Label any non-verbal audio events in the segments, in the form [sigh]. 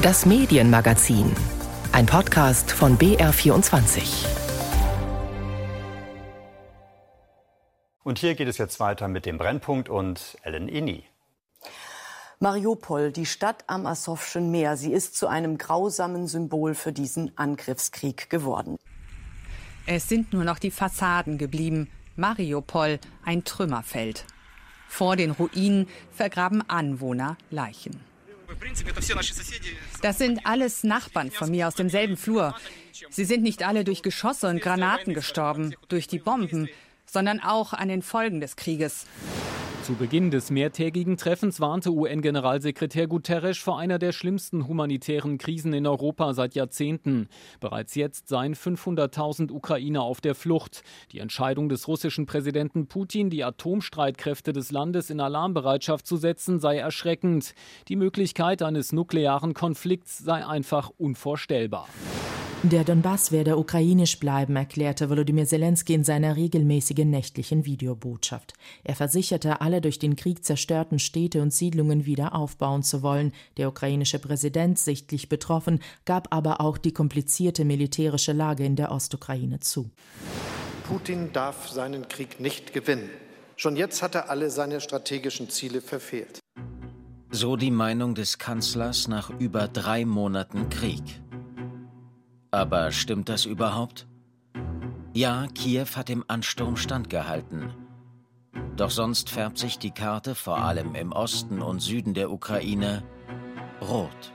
Das Medienmagazin. Ein Podcast von BR24. Und hier geht es jetzt weiter mit dem Brennpunkt und Ellen Inni. Mariupol, die Stadt am Asowschen Meer, sie ist zu einem grausamen Symbol für diesen Angriffskrieg geworden. Es sind nur noch die Fassaden geblieben. Mariupol, ein Trümmerfeld. Vor den Ruinen vergraben Anwohner Leichen. Das sind alles Nachbarn von mir aus demselben Flur. Sie sind nicht alle durch Geschosse und Granaten gestorben, durch die Bomben, sondern auch an den Folgen des Krieges. Zu Beginn des mehrtägigen Treffens warnte UN-Generalsekretär Guterres vor einer der schlimmsten humanitären Krisen in Europa seit Jahrzehnten. Bereits jetzt seien 500.000 Ukrainer auf der Flucht. Die Entscheidung des russischen Präsidenten Putin, die Atomstreitkräfte des Landes in Alarmbereitschaft zu setzen, sei erschreckend. Die Möglichkeit eines nuklearen Konflikts sei einfach unvorstellbar. Der Donbass werde ukrainisch bleiben, erklärte Volodymyr Zelensky in seiner regelmäßigen nächtlichen Videobotschaft. Er versicherte, alle durch den Krieg zerstörten Städte und Siedlungen wieder aufbauen zu wollen. Der ukrainische Präsident, sichtlich betroffen, gab aber auch die komplizierte militärische Lage in der Ostukraine zu. Putin darf seinen Krieg nicht gewinnen. Schon jetzt hat er alle seine strategischen Ziele verfehlt. So die Meinung des Kanzlers nach über drei Monaten Krieg. Aber stimmt das überhaupt? Ja, Kiew hat dem Ansturm standgehalten. Doch sonst färbt sich die Karte vor allem im Osten und Süden der Ukraine rot.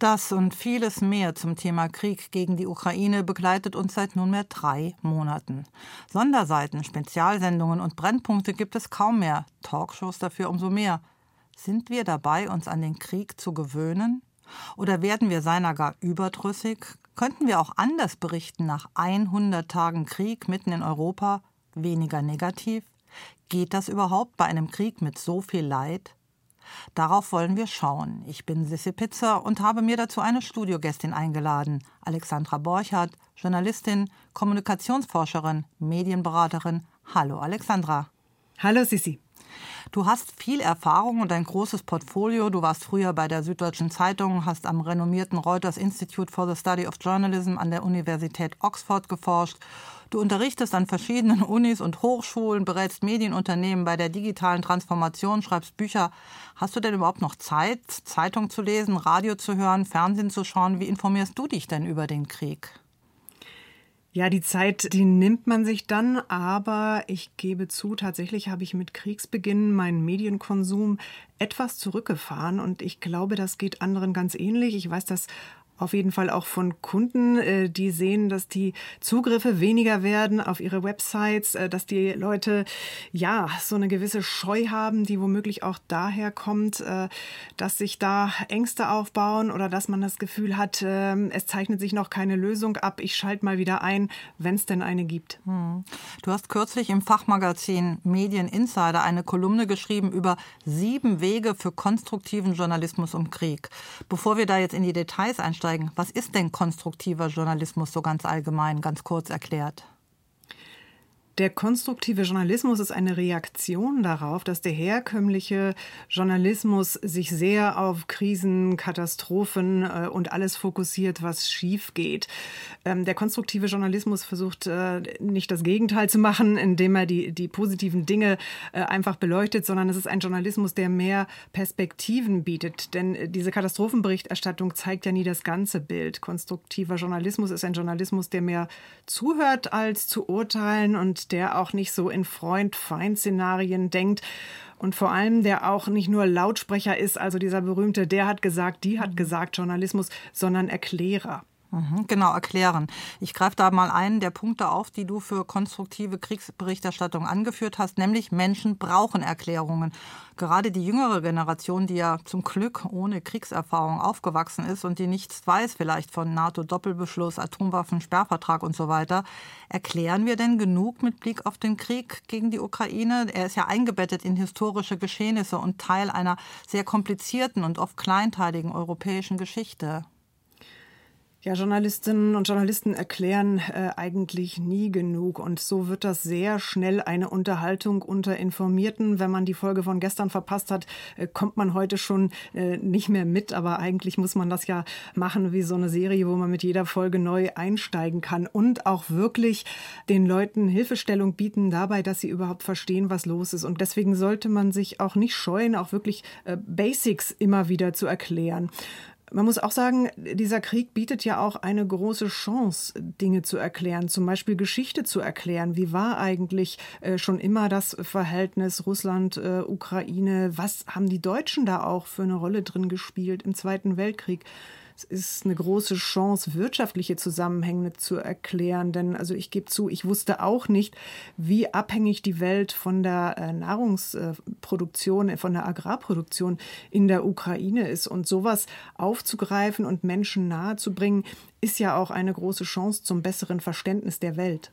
Das und vieles mehr zum Thema Krieg gegen die Ukraine begleitet uns seit nunmehr drei Monaten. Sonderseiten, Spezialsendungen und Brennpunkte gibt es kaum mehr, Talkshows dafür umso mehr. Sind wir dabei, uns an den Krieg zu gewöhnen? Oder werden wir seiner gar überdrüssig? Könnten wir auch anders berichten nach 100 Tagen Krieg mitten in Europa? Weniger negativ? Geht das überhaupt bei einem Krieg mit so viel Leid? Darauf wollen wir schauen. Ich bin Sissi Pizzer und habe mir dazu eine Studiogästin eingeladen. Alexandra Borchardt, Journalistin, Kommunikationsforscherin, Medienberaterin. Hallo Alexandra. Hallo Sissi. Du hast viel Erfahrung und ein großes Portfolio. Du warst früher bei der Süddeutschen Zeitung, hast am renommierten Reuters Institute for the Study of Journalism an der Universität Oxford geforscht. Du unterrichtest an verschiedenen Unis und Hochschulen, berätst Medienunternehmen bei der digitalen Transformation, schreibst Bücher. Hast du denn überhaupt noch Zeit, Zeitung zu lesen, Radio zu hören, Fernsehen zu schauen? Wie informierst du dich denn über den Krieg? Ja, die Zeit, die nimmt man sich dann, aber ich gebe zu, tatsächlich habe ich mit Kriegsbeginn meinen Medienkonsum etwas zurückgefahren und ich glaube, das geht anderen ganz ähnlich. Ich weiß, dass auf jeden Fall auch von Kunden, äh, die sehen, dass die Zugriffe weniger werden auf ihre Websites, äh, dass die Leute ja so eine gewisse Scheu haben, die womöglich auch daher kommt, äh, dass sich da Ängste aufbauen oder dass man das Gefühl hat, ähm, es zeichnet sich noch keine Lösung ab. Ich schalte mal wieder ein, wenn es denn eine gibt. Hm. Du hast kürzlich im Fachmagazin Medien Insider eine Kolumne geschrieben über sieben Wege für konstruktiven Journalismus um Krieg. Bevor wir da jetzt in die Details einsteigen, einsteigen. Was ist denn konstruktiver Journalismus so ganz allgemein, ganz kurz erklärt? Der konstruktive Journalismus ist eine Reaktion darauf, dass der herkömmliche Journalismus sich sehr auf Krisen, Katastrophen äh, und alles fokussiert, was schief geht. Ähm, der konstruktive Journalismus versucht äh, nicht das Gegenteil zu machen, indem er die, die positiven Dinge äh, einfach beleuchtet, sondern es ist ein Journalismus, der mehr Perspektiven bietet. Denn diese Katastrophenberichterstattung zeigt ja nie das ganze Bild. Konstruktiver Journalismus ist ein Journalismus, der mehr zuhört als zu urteilen und der auch nicht so in Freund-Feind-Szenarien denkt und vor allem der auch nicht nur Lautsprecher ist, also dieser berühmte, der hat gesagt, die hat gesagt Journalismus, sondern Erklärer. Mhm, genau, erklären. Ich greife da mal einen der Punkte auf, die du für konstruktive Kriegsberichterstattung angeführt hast, nämlich Menschen brauchen Erklärungen. Gerade die jüngere Generation, die ja zum Glück ohne Kriegserfahrung aufgewachsen ist und die nichts weiß vielleicht von NATO-Doppelbeschluss, Atomwaffen, Sperrvertrag und so weiter, erklären wir denn genug mit Blick auf den Krieg gegen die Ukraine? Er ist ja eingebettet in historische Geschehnisse und Teil einer sehr komplizierten und oft kleinteiligen europäischen Geschichte. Ja, Journalistinnen und Journalisten erklären äh, eigentlich nie genug. Und so wird das sehr schnell eine Unterhaltung unter Informierten. Wenn man die Folge von gestern verpasst hat, äh, kommt man heute schon äh, nicht mehr mit. Aber eigentlich muss man das ja machen wie so eine Serie, wo man mit jeder Folge neu einsteigen kann und auch wirklich den Leuten Hilfestellung bieten dabei, dass sie überhaupt verstehen, was los ist. Und deswegen sollte man sich auch nicht scheuen, auch wirklich äh, Basics immer wieder zu erklären. Man muss auch sagen, dieser Krieg bietet ja auch eine große Chance, Dinge zu erklären, zum Beispiel Geschichte zu erklären. Wie war eigentlich äh, schon immer das Verhältnis Russland-Ukraine? Äh, Was haben die Deutschen da auch für eine Rolle drin gespielt im Zweiten Weltkrieg? Es ist eine große Chance, wirtschaftliche Zusammenhänge zu erklären. Denn also ich gebe zu, ich wusste auch nicht, wie abhängig die Welt von der äh, Nahrungsproduktion, von der Agrarproduktion in der Ukraine ist. Und sowas aufzugreifen und Menschen nahezubringen, ist ja auch eine große Chance zum besseren Verständnis der Welt.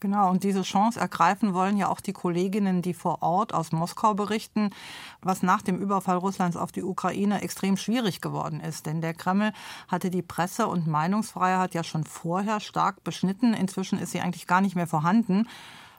Genau, und diese Chance ergreifen wollen ja auch die Kolleginnen, die vor Ort aus Moskau berichten, was nach dem Überfall Russlands auf die Ukraine extrem schwierig geworden ist. Denn der Kreml hatte die Presse- und Meinungsfreiheit ja schon vorher stark beschnitten. Inzwischen ist sie eigentlich gar nicht mehr vorhanden.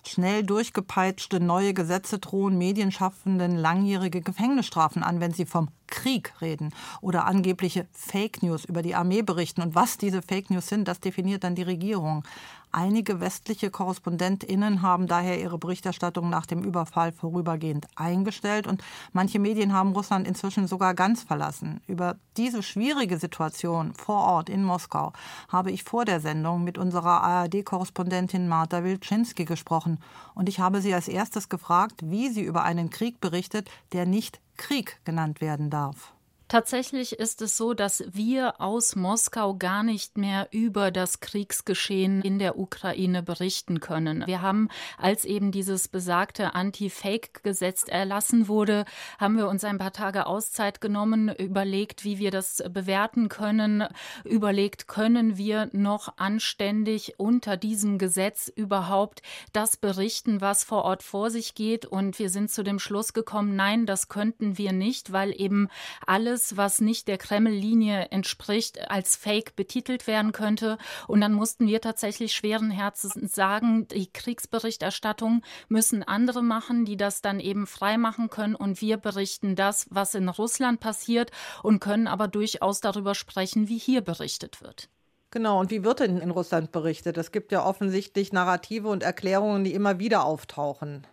Schnell durchgepeitschte neue Gesetze drohen Medienschaffenden langjährige Gefängnisstrafen an, wenn sie vom Krieg reden oder angebliche Fake News über die Armee berichten. Und was diese Fake News sind, das definiert dann die Regierung. Einige westliche KorrespondentInnen haben daher ihre Berichterstattung nach dem Überfall vorübergehend eingestellt und manche Medien haben Russland inzwischen sogar ganz verlassen. Über diese schwierige Situation vor Ort in Moskau habe ich vor der Sendung mit unserer ARD-Korrespondentin Marta Wilczynski gesprochen und ich habe sie als erstes gefragt, wie sie über einen Krieg berichtet, der nicht Krieg genannt werden darf. Tatsächlich ist es so, dass wir aus Moskau gar nicht mehr über das Kriegsgeschehen in der Ukraine berichten können. Wir haben, als eben dieses besagte Anti-Fake-Gesetz erlassen wurde, haben wir uns ein paar Tage Auszeit genommen, überlegt, wie wir das bewerten können, überlegt, können wir noch anständig unter diesem Gesetz überhaupt das berichten, was vor Ort vor sich geht. Und wir sind zu dem Schluss gekommen, nein, das könnten wir nicht, weil eben alles alles, was nicht der Kreml-Linie entspricht, als Fake betitelt werden könnte. Und dann mussten wir tatsächlich schweren Herzens sagen, die Kriegsberichterstattung müssen andere machen, die das dann eben frei machen können. Und wir berichten das, was in Russland passiert und können aber durchaus darüber sprechen, wie hier berichtet wird. Genau, und wie wird denn in Russland berichtet? Es gibt ja offensichtlich Narrative und Erklärungen, die immer wieder auftauchen.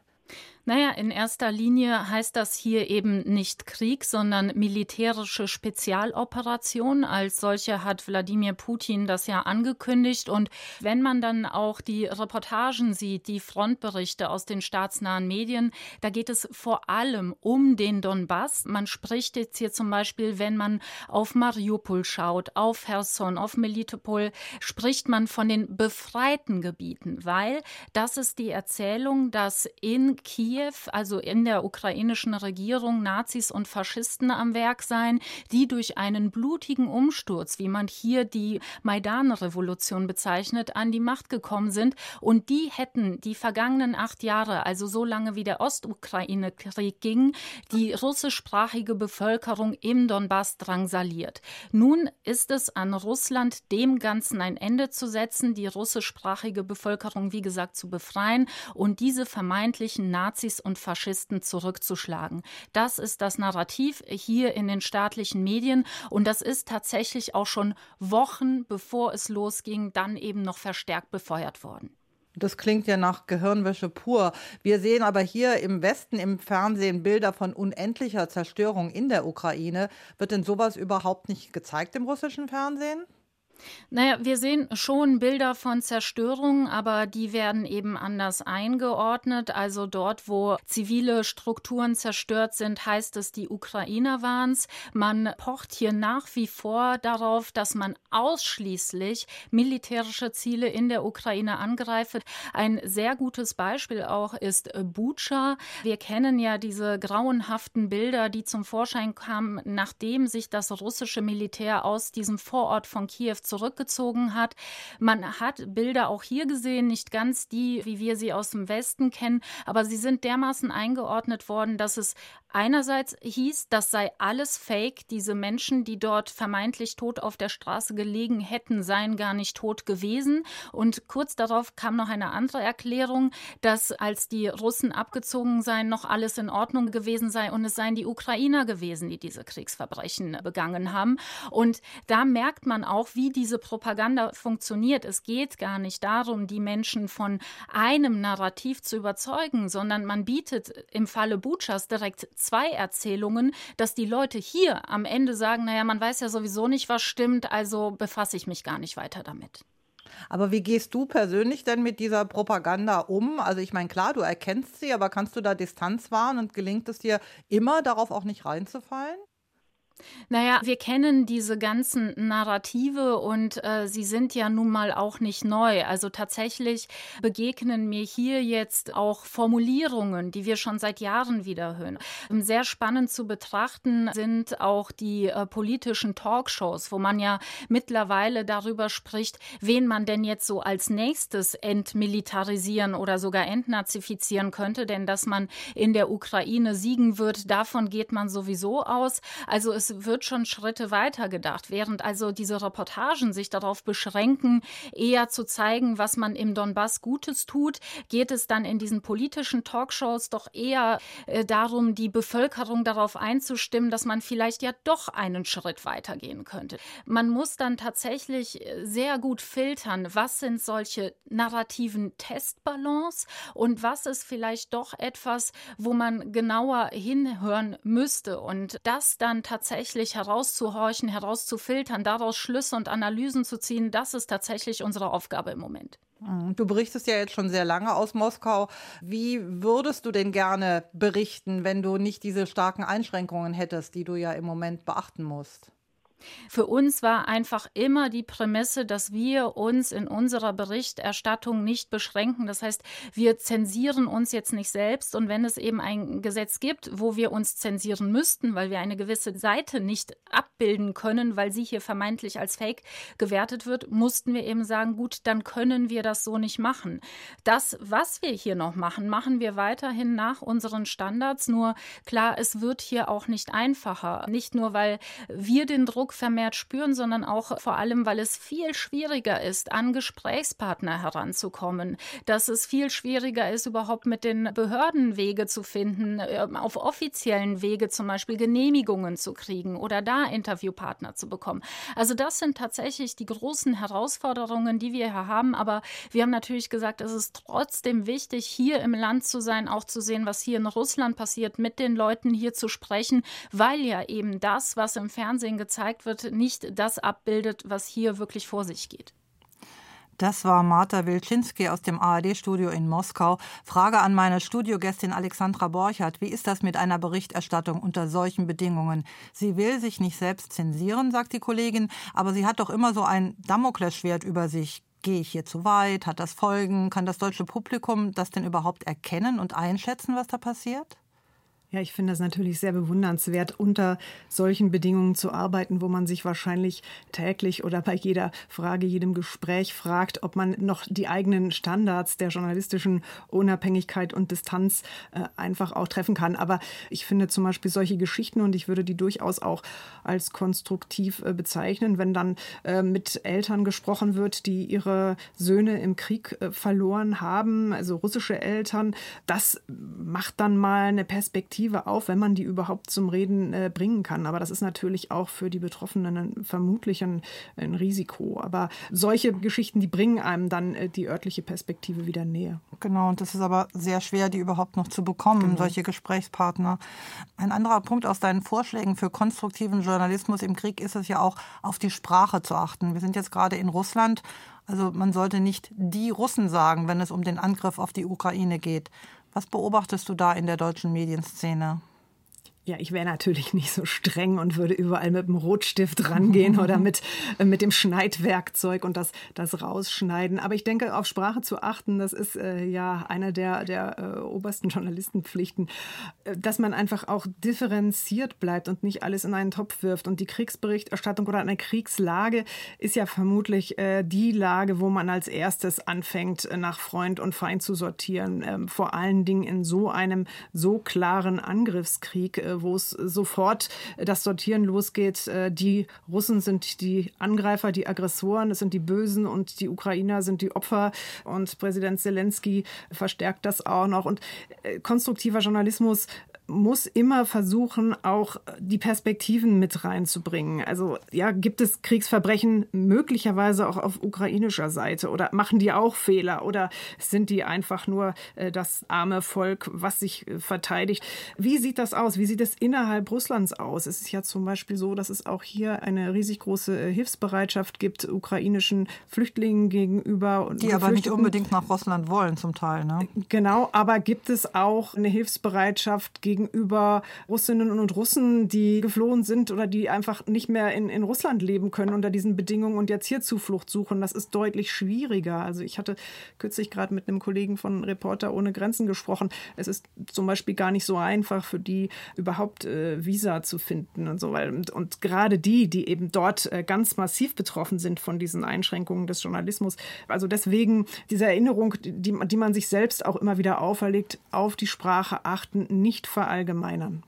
Naja, in erster Linie heißt das hier eben nicht Krieg, sondern militärische Spezialoperation. Als solche hat Wladimir Putin das ja angekündigt. Und wenn man dann auch die Reportagen sieht, die Frontberichte aus den staatsnahen Medien, da geht es vor allem um den Donbass. Man spricht jetzt hier zum Beispiel, wenn man auf Mariupol schaut, auf Herson, auf Melitopol, spricht man von den befreiten Gebieten, weil das ist die Erzählung, dass in Kiew Kiew, also in der ukrainischen Regierung, Nazis und Faschisten am Werk seien, die durch einen blutigen Umsturz, wie man hier die Maidan-Revolution bezeichnet, an die Macht gekommen sind. Und die hätten die vergangenen acht Jahre, also so lange wie der Ostukraine-Krieg ging, die russischsprachige Bevölkerung im Donbass drangsaliert. Nun ist es an Russland, dem Ganzen ein Ende zu setzen, die russischsprachige Bevölkerung, wie gesagt, zu befreien und diese vermeintlichen Nazis Nazis und Faschisten zurückzuschlagen. Das ist das Narrativ hier in den staatlichen Medien und das ist tatsächlich auch schon Wochen bevor es losging, dann eben noch verstärkt befeuert worden. Das klingt ja nach Gehirnwäsche pur. Wir sehen aber hier im Westen im Fernsehen Bilder von unendlicher Zerstörung in der Ukraine. Wird denn sowas überhaupt nicht gezeigt im russischen Fernsehen? Naja, wir sehen schon Bilder von Zerstörung, aber die werden eben anders eingeordnet. Also dort, wo zivile Strukturen zerstört sind, heißt es, die Ukrainer waren es. Man pocht hier nach wie vor darauf, dass man ausschließlich militärische Ziele in der Ukraine angreift. Ein sehr gutes Beispiel auch ist Bucha. Wir kennen ja diese grauenhaften Bilder, die zum Vorschein kamen, nachdem sich das russische Militär aus diesem Vorort von Kiew zurückgezogen hat. Man hat Bilder auch hier gesehen, nicht ganz die, wie wir sie aus dem Westen kennen, aber sie sind dermaßen eingeordnet worden, dass es einerseits hieß, das sei alles Fake, diese Menschen, die dort vermeintlich tot auf der Straße gelegen hätten, seien gar nicht tot gewesen. Und kurz darauf kam noch eine andere Erklärung, dass als die Russen abgezogen seien, noch alles in Ordnung gewesen sei und es seien die Ukrainer gewesen, die diese Kriegsverbrechen begangen haben. Und da merkt man auch, wie diese Propaganda funktioniert. Es geht gar nicht darum, die Menschen von einem Narrativ zu überzeugen, sondern man bietet im Falle Butchers direkt zwei Erzählungen, dass die Leute hier am Ende sagen, naja, man weiß ja sowieso nicht, was stimmt, also befasse ich mich gar nicht weiter damit. Aber wie gehst du persönlich denn mit dieser Propaganda um? Also ich meine, klar, du erkennst sie, aber kannst du da Distanz wahren und gelingt es dir immer darauf auch nicht reinzufallen? Naja, wir kennen diese ganzen Narrative und äh, sie sind ja nun mal auch nicht neu. Also tatsächlich begegnen mir hier jetzt auch Formulierungen, die wir schon seit Jahren wieder hören. Sehr spannend zu betrachten sind auch die äh, politischen Talkshows, wo man ja mittlerweile darüber spricht, wen man denn jetzt so als nächstes entmilitarisieren oder sogar entnazifizieren könnte. Denn dass man in der Ukraine siegen wird, davon geht man sowieso aus. Also es es wird schon Schritte weiter gedacht, während also diese Reportagen sich darauf beschränken, eher zu zeigen, was man im Donbass Gutes tut, geht es dann in diesen politischen Talkshows doch eher äh, darum, die Bevölkerung darauf einzustimmen, dass man vielleicht ja doch einen Schritt weitergehen könnte. Man muss dann tatsächlich äh, sehr gut filtern, was sind solche narrativen Testballons und was ist vielleicht doch etwas, wo man genauer hinhören müsste und das dann tatsächlich tatsächlich herauszuhorchen, herauszufiltern, daraus Schlüsse und Analysen zu ziehen, das ist tatsächlich unsere Aufgabe im Moment. Du berichtest ja jetzt schon sehr lange aus Moskau. Wie würdest du denn gerne berichten, wenn du nicht diese starken Einschränkungen hättest, die du ja im Moment beachten musst? Für uns war einfach immer die Prämisse, dass wir uns in unserer Berichterstattung nicht beschränken. Das heißt, wir zensieren uns jetzt nicht selbst. Und wenn es eben ein Gesetz gibt, wo wir uns zensieren müssten, weil wir eine gewisse Seite nicht abbilden können, weil sie hier vermeintlich als Fake gewertet wird, mussten wir eben sagen, gut, dann können wir das so nicht machen. Das, was wir hier noch machen, machen wir weiterhin nach unseren Standards. Nur klar, es wird hier auch nicht einfacher. Nicht nur, weil wir den Druck vermehrt spüren, sondern auch vor allem, weil es viel schwieriger ist, an Gesprächspartner heranzukommen, dass es viel schwieriger ist, überhaupt mit den Behörden Wege zu finden, ähm, auf offiziellen Wege zum Beispiel Genehmigungen zu kriegen oder da Interviewpartner zu bekommen. Also das sind tatsächlich die großen Herausforderungen, die wir hier haben. Aber wir haben natürlich gesagt, es ist trotzdem wichtig, hier im Land zu sein, auch zu sehen, was hier in Russland passiert, mit den Leuten hier zu sprechen, weil ja eben das, was im Fernsehen gezeigt wird, nicht das abbildet, was hier wirklich vor sich geht. Das war Marta Wilczynski aus dem ARD-Studio in Moskau. Frage an meine Studiogästin Alexandra Borchardt. Wie ist das mit einer Berichterstattung unter solchen Bedingungen? Sie will sich nicht selbst zensieren, sagt die Kollegin, aber sie hat doch immer so ein Damoklesschwert über sich. Gehe ich hier zu weit? Hat das Folgen? Kann das deutsche Publikum das denn überhaupt erkennen und einschätzen, was da passiert? Ja, ich finde das natürlich sehr bewundernswert, unter solchen Bedingungen zu arbeiten, wo man sich wahrscheinlich täglich oder bei jeder Frage, jedem Gespräch fragt, ob man noch die eigenen Standards der journalistischen Unabhängigkeit und Distanz äh, einfach auch treffen kann. Aber ich finde zum Beispiel solche Geschichten und ich würde die durchaus auch als konstruktiv äh, bezeichnen, wenn dann äh, mit Eltern gesprochen wird, die ihre Söhne im Krieg äh, verloren haben, also russische Eltern. Das macht dann mal eine Perspektive Perspektive auf, wenn man die überhaupt zum Reden äh, bringen kann. Aber das ist natürlich auch für die Betroffenen vermutlich ein, ein, Risiko. Aber solche Geschichten, die bringen einem dann äh, die örtliche Perspektive wieder näher. Genau, und das ist aber sehr schwer, die überhaupt noch zu bekommen, genau. solche Gesprächspartner. Ein anderer Punkt aus deinen Vorschlägen für konstruktiven Journalismus im Krieg ist es ja auch, auf die Sprache zu achten. Wir sind jetzt gerade in Russland also man sollte nicht die Russen sagen, wenn es um den Angriff auf die Ukraine geht. Was beobachtest du da in der deutschen Medienszene? Ja, ich wäre natürlich nicht so streng und würde überall mit dem Rotstift rangehen [laughs] oder mit, äh, mit dem Schneidwerkzeug und das, das rausschneiden. Aber ich denke, auf Sprache zu achten, das ist äh, ja einer der, der äh, obersten Journalistenpflichten, äh, dass man einfach auch differenziert bleibt und nicht alles in einen Topf wirft. Und die Kriegsberichterstattung oder eine Kriegslage ist ja vermutlich äh, die Lage, wo man als erstes anfängt, äh, nach Freund und Feind zu sortieren. Ähm, vor allen Dingen in so einem so klaren Angriffskrieg wo es sofort das Sortieren losgeht. Äh, die Russen sind die Angreifer, die Aggressoren, es sind die Bösen und die Ukrainer sind die Opfer. Und Präsident Zelensky verstärkt das auch noch. Und äh, konstruktiver Journalismus muss immer versuchen, auch die Perspektiven mit reinzubringen. Also ja, gibt es Kriegsverbrechen möglicherweise auch auf ukrainischer Seite oder machen die auch Fehler oder sind die einfach nur äh, das arme Volk, was sich äh, verteidigt? Wie sieht das aus? Wie sieht es innerhalb Russlands aus? Es ist ja zum Beispiel so, dass es auch hier eine riesig große äh, Hilfsbereitschaft gibt ukrainischen Flüchtlingen gegenüber. die aber nicht unbedingt nach Russland wollen zum Teil. Ne? Genau, aber gibt es auch eine Hilfsbereitschaft gegenüber gegenüber Russinnen und Russen, die geflohen sind oder die einfach nicht mehr in, in Russland leben können unter diesen Bedingungen und jetzt hier Zuflucht suchen. Das ist deutlich schwieriger. Also ich hatte kürzlich gerade mit einem Kollegen von Reporter ohne Grenzen gesprochen. Es ist zum Beispiel gar nicht so einfach für die überhaupt äh, Visa zu finden und so weiter. Und, und gerade die, die eben dort äh, ganz massiv betroffen sind von diesen Einschränkungen des Journalismus. Also deswegen diese Erinnerung, die, die man sich selbst auch immer wieder auferlegt, auf die Sprache achten, nicht ver verallgemeinern.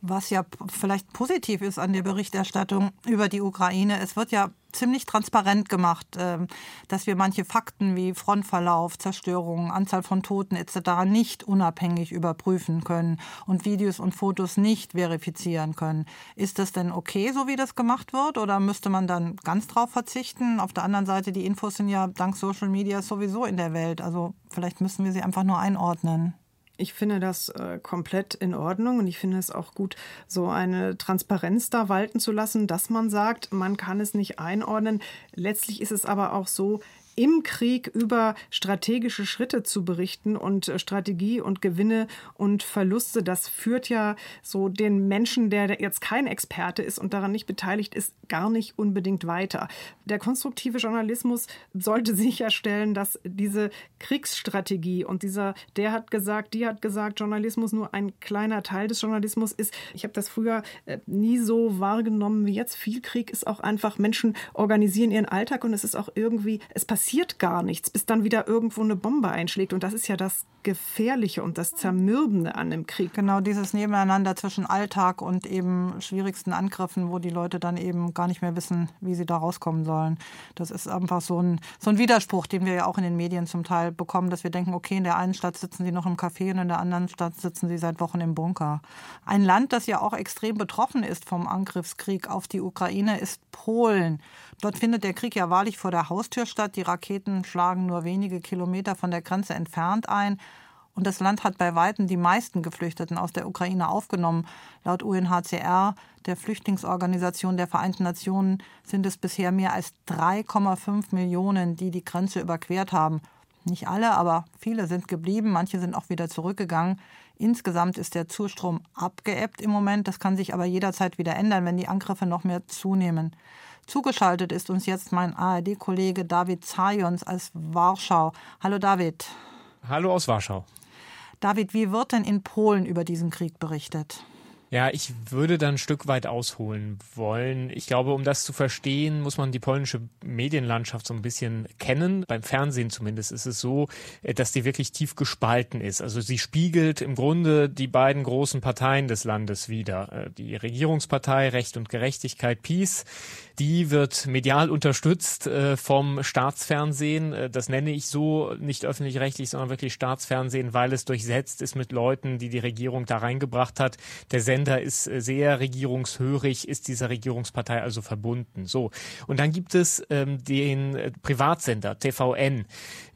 Was ja vielleicht positiv ist an der Berichterstattung über die Ukraine, es wird ja ziemlich transparent gemacht, ähm, dass wir manche Fakten wie Frontverlauf, Zerstörung, Anzahl von Toten etc. nicht unabhängig überprüfen können und Videos und Fotos nicht verifizieren können. Ist das denn okay, so wie das gemacht wird, oder müsste man dann ganz drauf verzichten? Auf der anderen Seite, die Infos sind ja dank Social Media sowieso in der Welt. Also vielleicht müssen wir sie einfach nur einordnen. Ich finde das äh, komplett in Ordnung und ich finde es auch gut, so eine Transparenz da walten zu lassen, dass man sagt, man kann es nicht einordnen. Letztlich ist es aber auch so, im Krieg über strategische Schritte zu berichten und äh, Strategie und Gewinne und Verluste. Das führt ja so den Menschen, der jetzt kein Experte ist und daran nicht beteiligt ist, gar nicht unbedingt weiter. Der konstruktive Journalismus sollte [laughs] sicherstellen, dass diese Kriegsstrategie und dieser, der hat gesagt, die hat gesagt, Journalismus nur ein kleiner Teil des Journalismus ist. Ich habe das früher äh, nie so wahrgenommen wie jetzt. Viel Krieg ist auch einfach, Menschen organisieren ihren Alltag und es ist auch irgendwie, es passiert passiert gar nichts, bis dann wieder irgendwo eine Bombe einschlägt. Und das ist ja das Gefährliche und das Zermürbende an dem Krieg. Genau, dieses Nebeneinander zwischen Alltag und eben schwierigsten Angriffen, wo die Leute dann eben gar nicht mehr wissen, wie sie da rauskommen sollen. Das ist einfach so ein, so ein Widerspruch, den wir ja auch in den Medien zum Teil bekommen, dass wir denken, okay, in der einen Stadt sitzen sie noch im Café und in der anderen Stadt sitzen sie seit Wochen im Bunker. Ein Land, das ja auch extrem betroffen ist vom Angriffskrieg auf die Ukraine, ist Polen. Dort findet der Krieg ja wahrlich vor der Haustür statt. Die Raketen schlagen nur wenige Kilometer von der Grenze entfernt ein. Und das Land hat bei weitem die meisten Geflüchteten aus der Ukraine aufgenommen. Laut UNHCR, der Flüchtlingsorganisation der Vereinten Nationen, sind es bisher mehr als 3,5 Millionen, die die Grenze überquert haben. Nicht alle, aber viele sind geblieben, manche sind auch wieder zurückgegangen. Insgesamt ist der Zustrom abgeebbt im Moment. Das kann sich aber jederzeit wieder ändern, wenn die Angriffe noch mehr zunehmen. Zugeschaltet ist uns jetzt mein ARD-Kollege David Zajons aus Warschau. Hallo David. Hallo aus Warschau. David, wie wird denn in Polen über diesen Krieg berichtet? Ja, ich würde dann ein Stück weit ausholen wollen. Ich glaube, um das zu verstehen, muss man die polnische Medienlandschaft so ein bisschen kennen. Beim Fernsehen zumindest ist es so, äh, dass die wirklich tief gespalten ist. Also sie spiegelt im Grunde die beiden großen Parteien des Landes wider. Äh, die Regierungspartei Recht und Gerechtigkeit Peace, die wird medial unterstützt äh, vom Staatsfernsehen. Das nenne ich so nicht öffentlich-rechtlich, sondern wirklich Staatsfernsehen, weil es durchsetzt ist mit Leuten, die die Regierung da reingebracht hat. Der Sender ist äh, sehr regierungshörig, ist dieser Regierungspartei also verbunden. So. Und dann gibt es ähm, den äh, Privatsender TVN.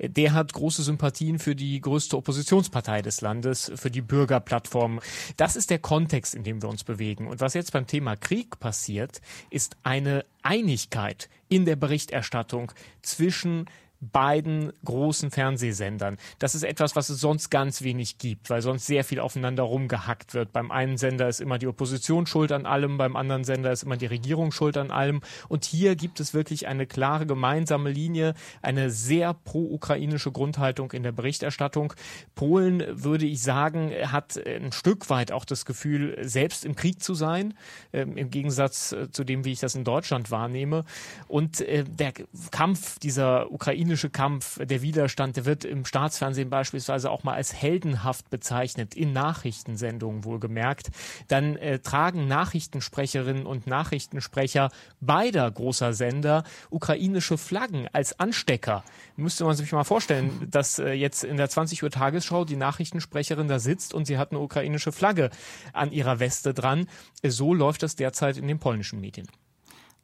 Der hat große Sympathien für die größte Oppositionspartei des Landes, für die Bürgerplattform. Das ist der Kontext, in dem wir uns bewegen. Und was jetzt beim Thema Krieg passiert, ist eine Einigkeit in der Berichterstattung zwischen beiden großen Fernsehsendern. Das ist etwas, was es sonst ganz wenig gibt, weil sonst sehr viel aufeinander rumgehackt wird. Beim einen Sender ist immer die Opposition schuld an allem, beim anderen Sender ist immer die Regierung schuld an allem. Und hier gibt es wirklich eine klare gemeinsame Linie, eine sehr pro-ukrainische Grundhaltung in der Berichterstattung. Polen, würde ich sagen, hat ein Stück weit auch das Gefühl, selbst im Krieg zu sein, äh, im Gegensatz äh, zu dem, wie ich das in Deutschland wahrnehme. Und äh, der Kampf, dieser ukrainische Kampf, der Widerstand, der wird im Staatsfernsehen beispielsweise auch mal als heldenhaft bezeichnet, in Nachrichtensendungen wohlgemerkt. Dann äh, tragen Nachrichtensprecherinnen und Nachrichtensprecher beider großer Sender ukrainische Flaggen als Anstecker. Müsste man sich mal vorstellen, [laughs] dass äh, jetzt in der 20 Uhr Tagesschau die Nachrichtensprecherin da sitzt und sie hat eine ukrainische Flagge an ihrer Weste dran. So läuft das derzeit in den polnischen Medien.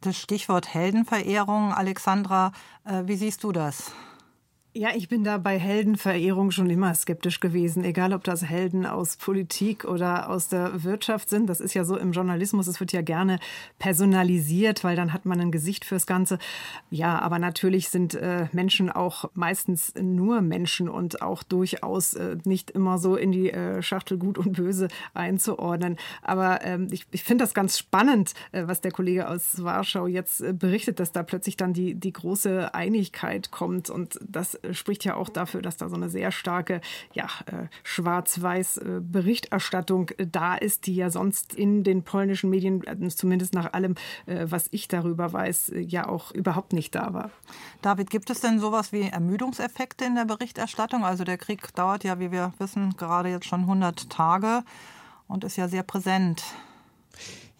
Das Stichwort Heldenverehrung, Alexandra, äh, wie siehst du das? Ja, ich bin da bei Heldenverehrung schon immer skeptisch gewesen, egal ob das Helden aus Politik oder aus der Wirtschaft sind. Das ist ja so im Journalismus, es wird ja gerne personalisiert, weil dann hat man ein Gesicht fürs Ganze. Ja, aber natürlich sind äh, Menschen auch meistens nur Menschen und auch durchaus äh, nicht immer so in die äh, Schachtel gut und böse einzuordnen. Aber ähm, ich, ich finde das ganz spannend, äh, was der Kollege aus Warschau jetzt äh, berichtet, dass da plötzlich dann die, die große Einigkeit kommt und das spricht ja auch dafür, dass da so eine sehr starke ja, äh, schwarz-weiß äh, Berichterstattung äh, da ist, die ja sonst in den polnischen Medien, zumindest nach allem, was ich darüber weiß, ja auch überhaupt nicht da war. David, gibt es denn sowas wie Ermüdungseffekte in der Berichterstattung? Also der Krieg dauert ja, wie wir wissen, gerade jetzt schon 100 Tage und ist ja sehr präsent.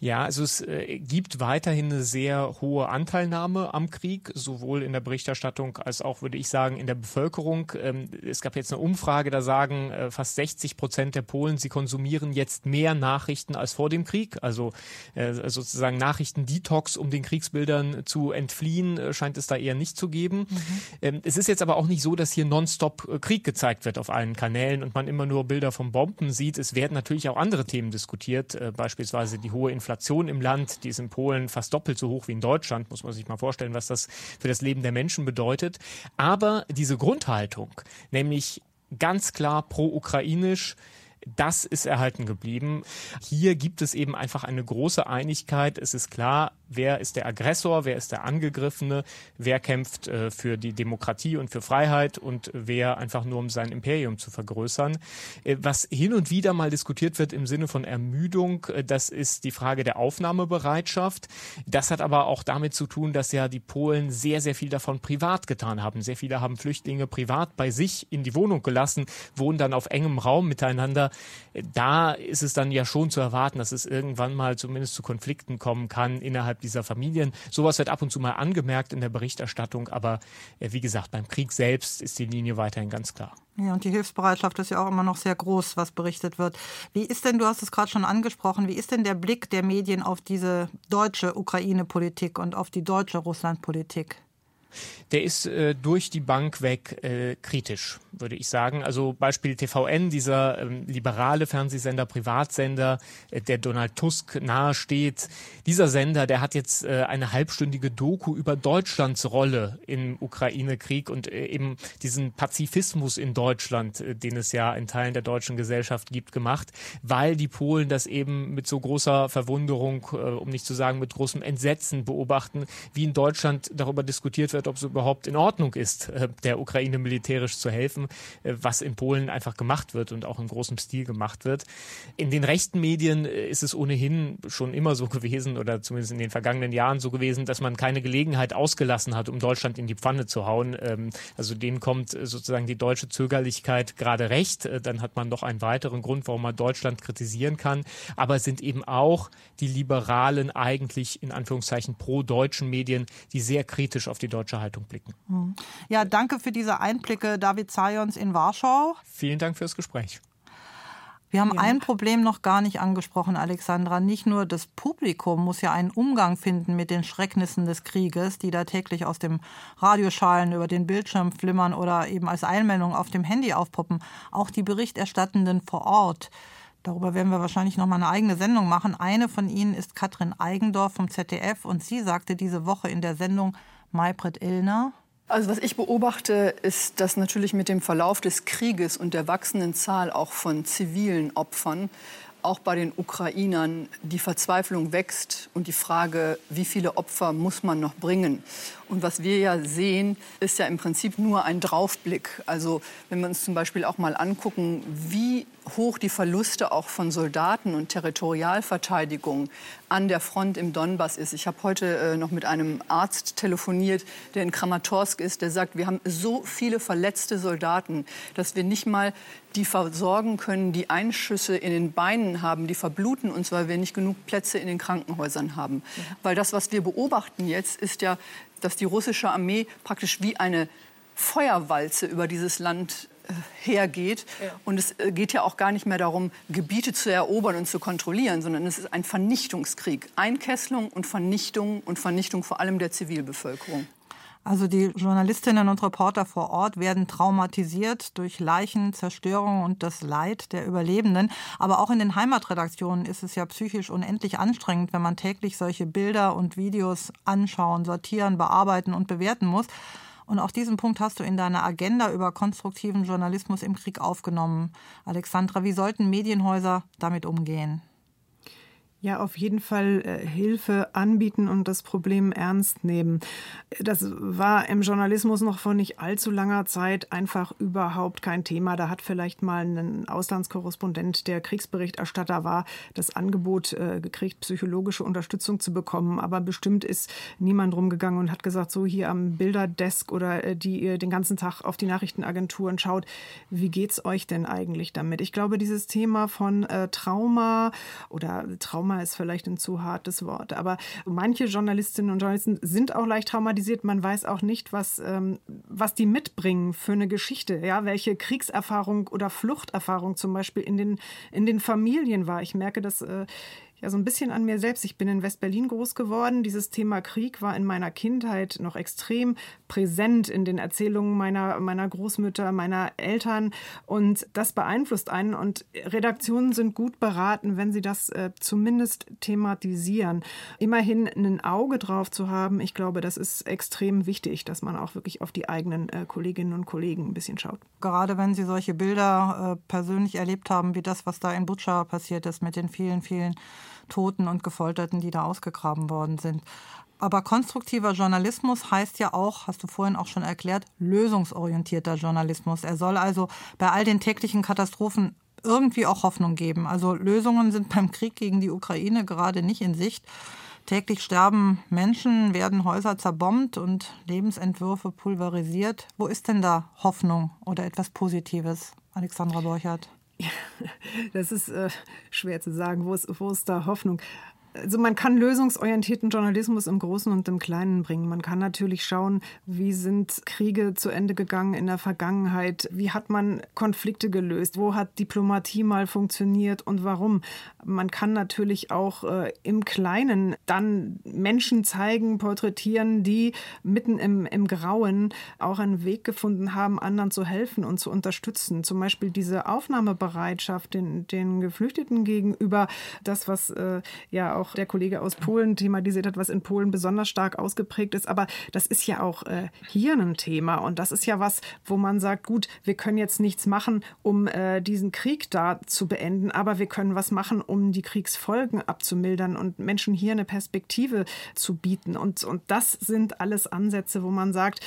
Ja, also es äh, gibt weiterhin eine sehr hohe Anteilnahme am Krieg, sowohl in der Berichterstattung als auch, würde ich sagen, in der Bevölkerung. Ähm, es gab jetzt eine Umfrage, da sagen äh, fast 60 Prozent der Polen, sie konsumieren jetzt mehr Nachrichten als vor dem Krieg. Also äh, sozusagen Nachrichten-Detox, um den Kriegsbildern zu entfliehen, scheint es da eher nicht zu geben. Mhm. Ähm, es ist jetzt aber auch nicht so, dass hier nonstop Krieg gezeigt wird auf allen Kanälen und man immer nur Bilder von Bomben sieht. Es werden natürlich auch andere Themen diskutiert, beispielsweise die hohe Inflation Inflation im Land, die ist in Polen fast doppelt so hoch wie in Deutschland, muss man sich mal vorstellen, was das für das Leben der Menschen bedeutet. Aber diese Grundhaltung, nämlich ganz klar pro-ukrainisch, das ist erhalten geblieben. Hier gibt es eben einfach eine große Einigkeit. Es ist klar, wer ist der Aggressor, wer ist der Angegriffene, wer kämpft äh, für die Demokratie und für Freiheit und wer einfach nur um sein Imperium zu vergrößern. Äh, was hin und wieder mal diskutiert wird im Sinne von Ermüdung, äh, das ist die Frage der Aufnahmebereitschaft. Das hat aber auch damit zu tun, dass ja die Polen sehr, sehr viel davon privat getan haben. Sehr viele haben Flüchtlinge privat bei sich in die Wohnung gelassen, wohnen dann auf engem Raum miteinander. Da ist es dann ja schon zu erwarten, dass es irgendwann mal zumindest zu Konflikten kommen kann innerhalb innerhalb dieser Familien. Sowas wird ab und zu mal angemerkt in der Berichterstattung, aber äh, wie gesagt, beim Krieg selbst ist die Linie weiterhin ganz klar. Ja, und die Hilfsbereitschaft ist ja auch immer noch sehr groß, was berichtet wird. Wie ist denn, du hast es gerade schon angesprochen, wie ist denn der Blick der Medien auf diese deutsche Ukraine-Politik und auf die deutsche Russland-Politik? Der ist äh, durch die Bank weg äh, kritisch, würde ich sagen. Also Beispiel TVN, dieser ähm, liberale Fernsehsender, Privatsender, äh, der Donald Tusk nahesteht. Dieser Sender, der hat jetzt äh, eine halbstündige Doku über Deutschlands Rolle im Ukraine-Krieg und äh, eben diesen Pazifismus in Deutschland, äh, den es ja in Teilen der deutschen Gesellschaft gibt, gemacht, weil die Polen das eben mit so großer Verwunderung, äh, um nicht zu sagen mit großem Entsetzen beobachten, wie in Deutschland darüber diskutiert wird, ob es überhaupt in Ordnung ist, äh, der Ukraine militärisch zu helfen, äh, was in Polen einfach gemacht wird und auch in großem Stil gemacht wird. In den rechten Medien äh, ist es ohnehin schon immer so [laughs] gewesen oder zumindest in den vergangenen Jahren so gewesen, dass man keine Gelegenheit ausgelassen hat, um Deutschland in die Pfanne zu hauen. Ähm, also denen kommt sozusagen die deutsche Zögerlichkeit gerade recht. Dann hat man noch einen weiteren Grund, warum man Deutschland kritisieren kann. Aber es sind eben auch die liberalen, eigentlich in Anführungszeichen pro-deutschen Medien, die sehr kritisch auf die deutsche Haltung blicken. Mhm. Ja, danke für diese Einblicke, David Zayons in Warschau. Vielen Dank fürs Gespräch. Wir haben ja. ein Problem noch gar nicht angesprochen, Alexandra. Nicht nur das Publikum muss ja einen Umgang finden mit den Schrecknissen des Krieges, die da täglich aus dem Radioschalen über den Bildschirm flimmern oder eben als Einmeldung auf dem Handy aufpoppen. Auch die Berichterstattenden vor Ort. Darüber werden wir wahrscheinlich noch mal eine eigene Sendung machen. Eine von ihnen ist Katrin Eigendorf vom ZDF und sie sagte diese Woche in der Sendung Maybrit Illner, Also was ich beobachte, ist, dass natürlich mit dem Verlauf des Krieges und der wachsenden Zahl auch von zivilen Opfern auch bei den Ukrainern die Verzweiflung wächst und die Frage, wie viele Opfer muss man noch bringen. Und was wir ja sehen, ist ja im Prinzip nur ein Draufblick. Also wenn wir uns zum Beispiel auch mal angucken, wie hoch die Verluste auch von Soldaten und Territorialverteidigung an der Front im Donbass ist. Ich habe heute äh, noch mit einem Arzt telefoniert, der in Kramatorsk ist, der sagt, wir haben so viele verletzte Soldaten, dass wir nicht mal die versorgen können, die Einschüsse in den Beinen haben, die verbluten uns, weil wir nicht genug Plätze in den Krankenhäusern haben. Ja. Weil das, was wir beobachten jetzt, ist ja dass die russische Armee praktisch wie eine Feuerwalze über dieses Land äh, hergeht. Ja. Und es äh, geht ja auch gar nicht mehr darum, Gebiete zu erobern und zu kontrollieren, sondern es ist ein Vernichtungskrieg. Einkesselung und Vernichtung und Vernichtung vor allem der Zivilbevölkerung. Also die Journalistinnen und Reporter vor Ort werden traumatisiert durch Leichen, Zerstörung und das Leid der Überlebenden. Aber auch in den Heimatredaktionen ist es ja psychisch unendlich anstrengend, wenn man täglich solche Bilder und Videos anschauen, sortieren, bearbeiten und bewerten muss. Und auch diesen Punkt hast du in deiner Agenda über konstruktiven Journalismus im Krieg aufgenommen. Alexandra, wie sollten Medienhäuser damit umgehen? Ja, auf jeden Fall äh, Hilfe anbieten und das Problem ernst nehmen. Das war im Journalismus noch vor nicht allzu langer Zeit einfach überhaupt kein Thema. Da hat vielleicht mal ein Auslandskorrespondent, der Kriegsberichterstatter war, das Angebot äh, gekriegt, psychologische Unterstützung zu bekommen. Aber bestimmt ist niemand rumgegangen und hat gesagt, so hier am Bilderdesk oder äh, die ihr den ganzen Tag auf die Nachrichtenagenturen schaut, wie geht's euch denn eigentlich damit? Ich glaube, dieses Thema von Trauma oder Trauma Trauma ist vielleicht ein zu hartes Wort. Aber manche Journalistinnen und Journalisten sind auch leicht traumatisiert. Man weiß auch nicht, was, ähm, was die mitbringen für eine Geschichte. Ja, welche Kriegserfahrung oder Fluchterfahrung zum Beispiel in den, in den Familien war. Ich merke das äh, ja so ein bisschen an mir selbst. Ich bin in West-Berlin groß geworden. Dieses Thema Krieg war in meiner Kindheit noch extrem präsent in den Erzählungen meiner, meiner Großmütter, meiner Eltern. Und das beeinflusst einen. Und Redaktionen sind gut beraten, wenn sie das äh, zumindest thematisieren. Immerhin ein Auge drauf zu haben, ich glaube, das ist extrem wichtig, dass man auch wirklich auf die eigenen äh, Kolleginnen und Kollegen ein bisschen schaut. Gerade wenn Sie solche Bilder äh, persönlich erlebt haben, wie das, was da in Butscha passiert ist mit den vielen, vielen Toten und Gefolterten, die da ausgegraben worden sind. Aber konstruktiver Journalismus heißt ja auch, hast du vorhin auch schon erklärt, lösungsorientierter Journalismus. Er soll also bei all den täglichen Katastrophen irgendwie auch Hoffnung geben. Also Lösungen sind beim Krieg gegen die Ukraine gerade nicht in Sicht. Täglich sterben Menschen, werden Häuser zerbombt und Lebensentwürfe pulverisiert. Wo ist denn da Hoffnung oder etwas Positives, Alexandra Borchardt? [laughs] Das ist äh, schwer zu sagen, wo ist, wo ist da Hoffnung? Also man kann lösungsorientierten Journalismus im Großen und im Kleinen bringen. Man kann natürlich schauen, wie sind Kriege zu Ende gegangen in der Vergangenheit, wie hat man Konflikte gelöst, wo hat Diplomatie mal funktioniert und warum. Man kann natürlich auch äh, im Kleinen dann Menschen zeigen, porträtieren, die mitten im, im Grauen auch einen Weg gefunden haben, anderen zu helfen und zu unterstützen. Zum Beispiel diese Aufnahmebereitschaft den, den Geflüchteten gegenüber, das, was äh, ja auch der Kollege aus Polen thematisiert hat, was in Polen besonders stark ausgeprägt ist. Aber das ist ja auch äh, hier ein Thema. Und das ist ja was, wo man sagt, gut, wir können jetzt nichts machen, um äh, diesen Krieg da zu beenden, aber wir können was machen, um die Kriegsfolgen abzumildern und Menschen hier eine Perspektive zu bieten. Und, und das sind alles Ansätze, wo man sagt,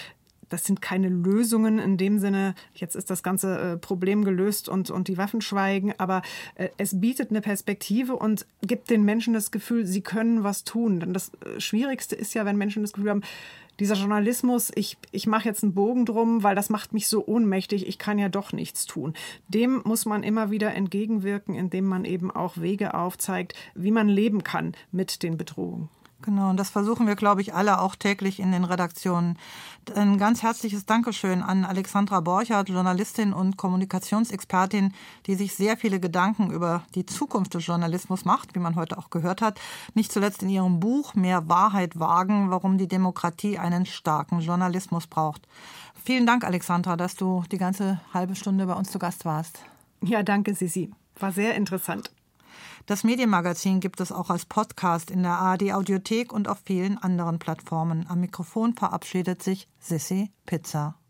das sind keine Lösungen in dem Sinne, jetzt ist das ganze äh, Problem gelöst und, und die Waffen schweigen, aber äh, es bietet eine Perspektive und gibt den Menschen das Gefühl, sie können was tun. Denn das äh, Schwierigste ist ja, wenn Menschen das Gefühl haben, dieser Journalismus, ich, ich mache jetzt einen Bogen drum, weil das macht mich so ohnmächtig, ich kann ja doch nichts tun. Dem muss man immer wieder entgegenwirken, indem man eben auch Wege aufzeigt, wie man leben kann mit den Bedrohungen. Genau, und das versuchen wir, glaube ich, alle auch täglich in den Redaktionen. Ein ganz herzliches Dankeschön an Alexandra Borchardt, Journalistin und Kommunikationsexpertin, die sich sehr viele Gedanken über die Zukunft des Journalismus macht, wie man heute auch gehört hat. Nicht zuletzt in ihrem Buch Mehr Wahrheit wagen, warum die Demokratie einen starken Journalismus braucht. Vielen Dank, Alexandra, dass du die ganze halbe Stunde bei uns zu Gast warst. Ja, danke, Sisi. War sehr interessant. Das Medienmagazin gibt es auch als Podcast in der ARD Audiothek und auf vielen anderen Plattformen. Am Mikrofon verabschiedet sich Sissy Pizza.